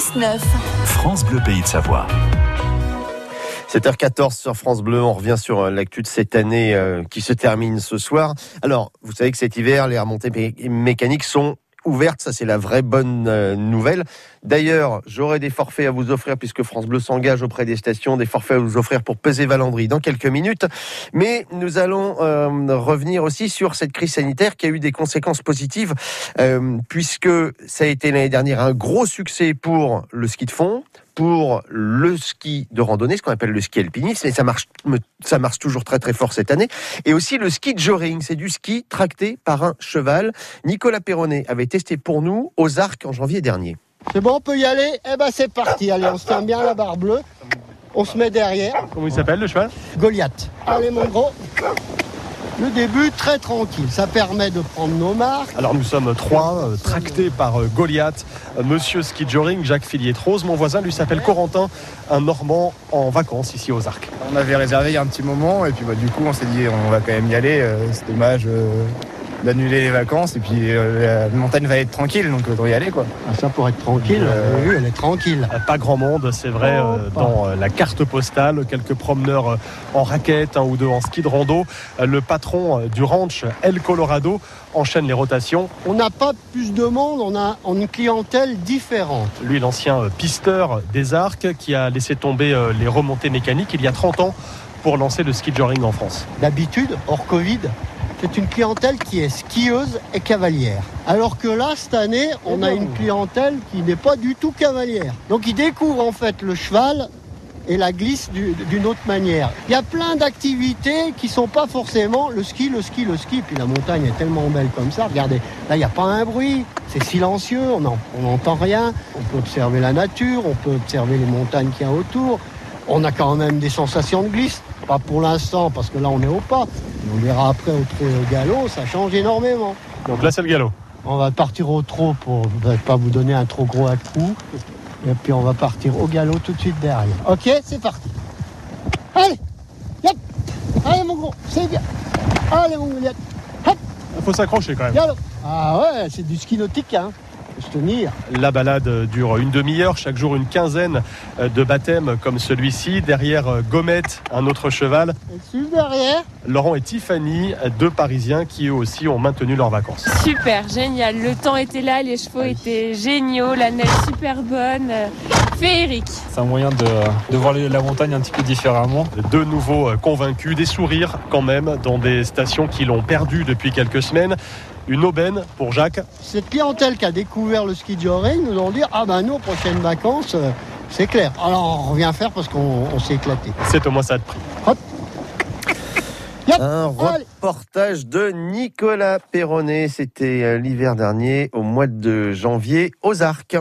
6-9. France Bleu Pays de Savoie. 7h14 sur France Bleu, on revient sur euh, l'actu de cette année euh, qui se termine ce soir. Alors, vous savez que cet hiver, les remontées mécaniques sont ouverte. Ça, c'est la vraie bonne euh, nouvelle. D'ailleurs, j'aurai des forfaits à vous offrir puisque France Bleu s'engage auprès des stations, des forfaits à vous offrir pour peser Valandry dans quelques minutes. Mais nous allons euh, revenir aussi sur cette crise sanitaire qui a eu des conséquences positives euh, puisque ça a été l'année dernière un gros succès pour le ski de fond, pour le ski de randonnée, ce qu'on appelle le ski ça marche, ça marche toujours très très fort cette année. Et aussi le ski de joring, c'est du ski tracté par un cheval. Nicolas Perronnet avait testé pour nous aux Arcs en janvier dernier. C'est bon, on peut y aller Eh ben c'est parti, allez, on se tient bien la barre bleue. On se met derrière. Comment il s'appelle le cheval? Goliath. Allez mon gros. Le début très tranquille, ça permet de prendre nos marques. Alors nous sommes trois, euh, tractés par euh, Goliath, euh, Monsieur Ski Joring, Jacques Fillier-Rose. Mon voisin lui s'appelle Corentin, un Normand en vacances ici aux Arcs. On avait réservé il y a un petit moment et puis bah, du coup on s'est dit on va quand même y aller. c'est dommage d'annuler les vacances et puis la montagne va être tranquille donc on va y aller quoi. Ah, ça pour être tranquille, euh... elle est tranquille. Pas grand monde, c'est vrai, oh, dans la carte postale, quelques promeneurs en raquette, un ou deux en ski de rando. Le patron du ranch El Colorado enchaîne les rotations. On n'a pas plus de monde, on a une clientèle différente. Lui, l'ancien pisteur des arcs qui a laissé tomber les remontées mécaniques il y a 30 ans pour lancer le ski joring en France. D'habitude, hors Covid, c'est une clientèle qui est skieuse et cavalière. Alors que là, cette année, on a une clientèle qui n'est pas du tout cavalière. Donc ils découvrent en fait le cheval et la glisse d'une autre manière. Il y a plein d'activités qui sont pas forcément le ski, le ski, le ski. Puis la montagne est tellement belle comme ça. Regardez, là il n'y a pas un bruit, c'est silencieux, on n'entend rien. On peut observer la nature, on peut observer les montagnes qu'il y a autour. On a quand même des sensations de glisse. Pas pour l'instant, parce que là on est au pas. On verra après au trot au galop, ça change énormément. Donc là c'est le galop. On va partir au trot pour ne pas vous donner un trop gros à-coup. Et puis on va partir au galop tout de suite derrière. Ok, c'est parti. Allez, yep. Allez mon gros, c'est bien. Allez mon Goliath. Il faut s'accrocher quand même. Galop. Ah ouais, c'est du ski nautique. Hein. Tenir. La balade dure une demi-heure, chaque jour une quinzaine de baptêmes comme celui-ci. Derrière Gomet, un autre cheval. Et derrière Laurent et Tiffany, deux Parisiens qui eux aussi ont maintenu leurs vacances. Super, génial. Le temps était là, les chevaux étaient géniaux, la neige super bonne, féerique. C'est un moyen de, de voir la montagne un petit peu différemment. De nouveau convaincus, des sourires quand même dans des stations qui l'ont perdu depuis quelques semaines une aubaine pour Jacques. Cette clientèle qui a découvert le ski de joring nous ont dit ah ben nous prochaines vacances c'est clair. Alors on revient faire parce qu'on s'est éclaté. C'est au moins ça de prix. Hop. Un reportage de Nicolas Perronnet, c'était l'hiver dernier au mois de janvier aux Arcs.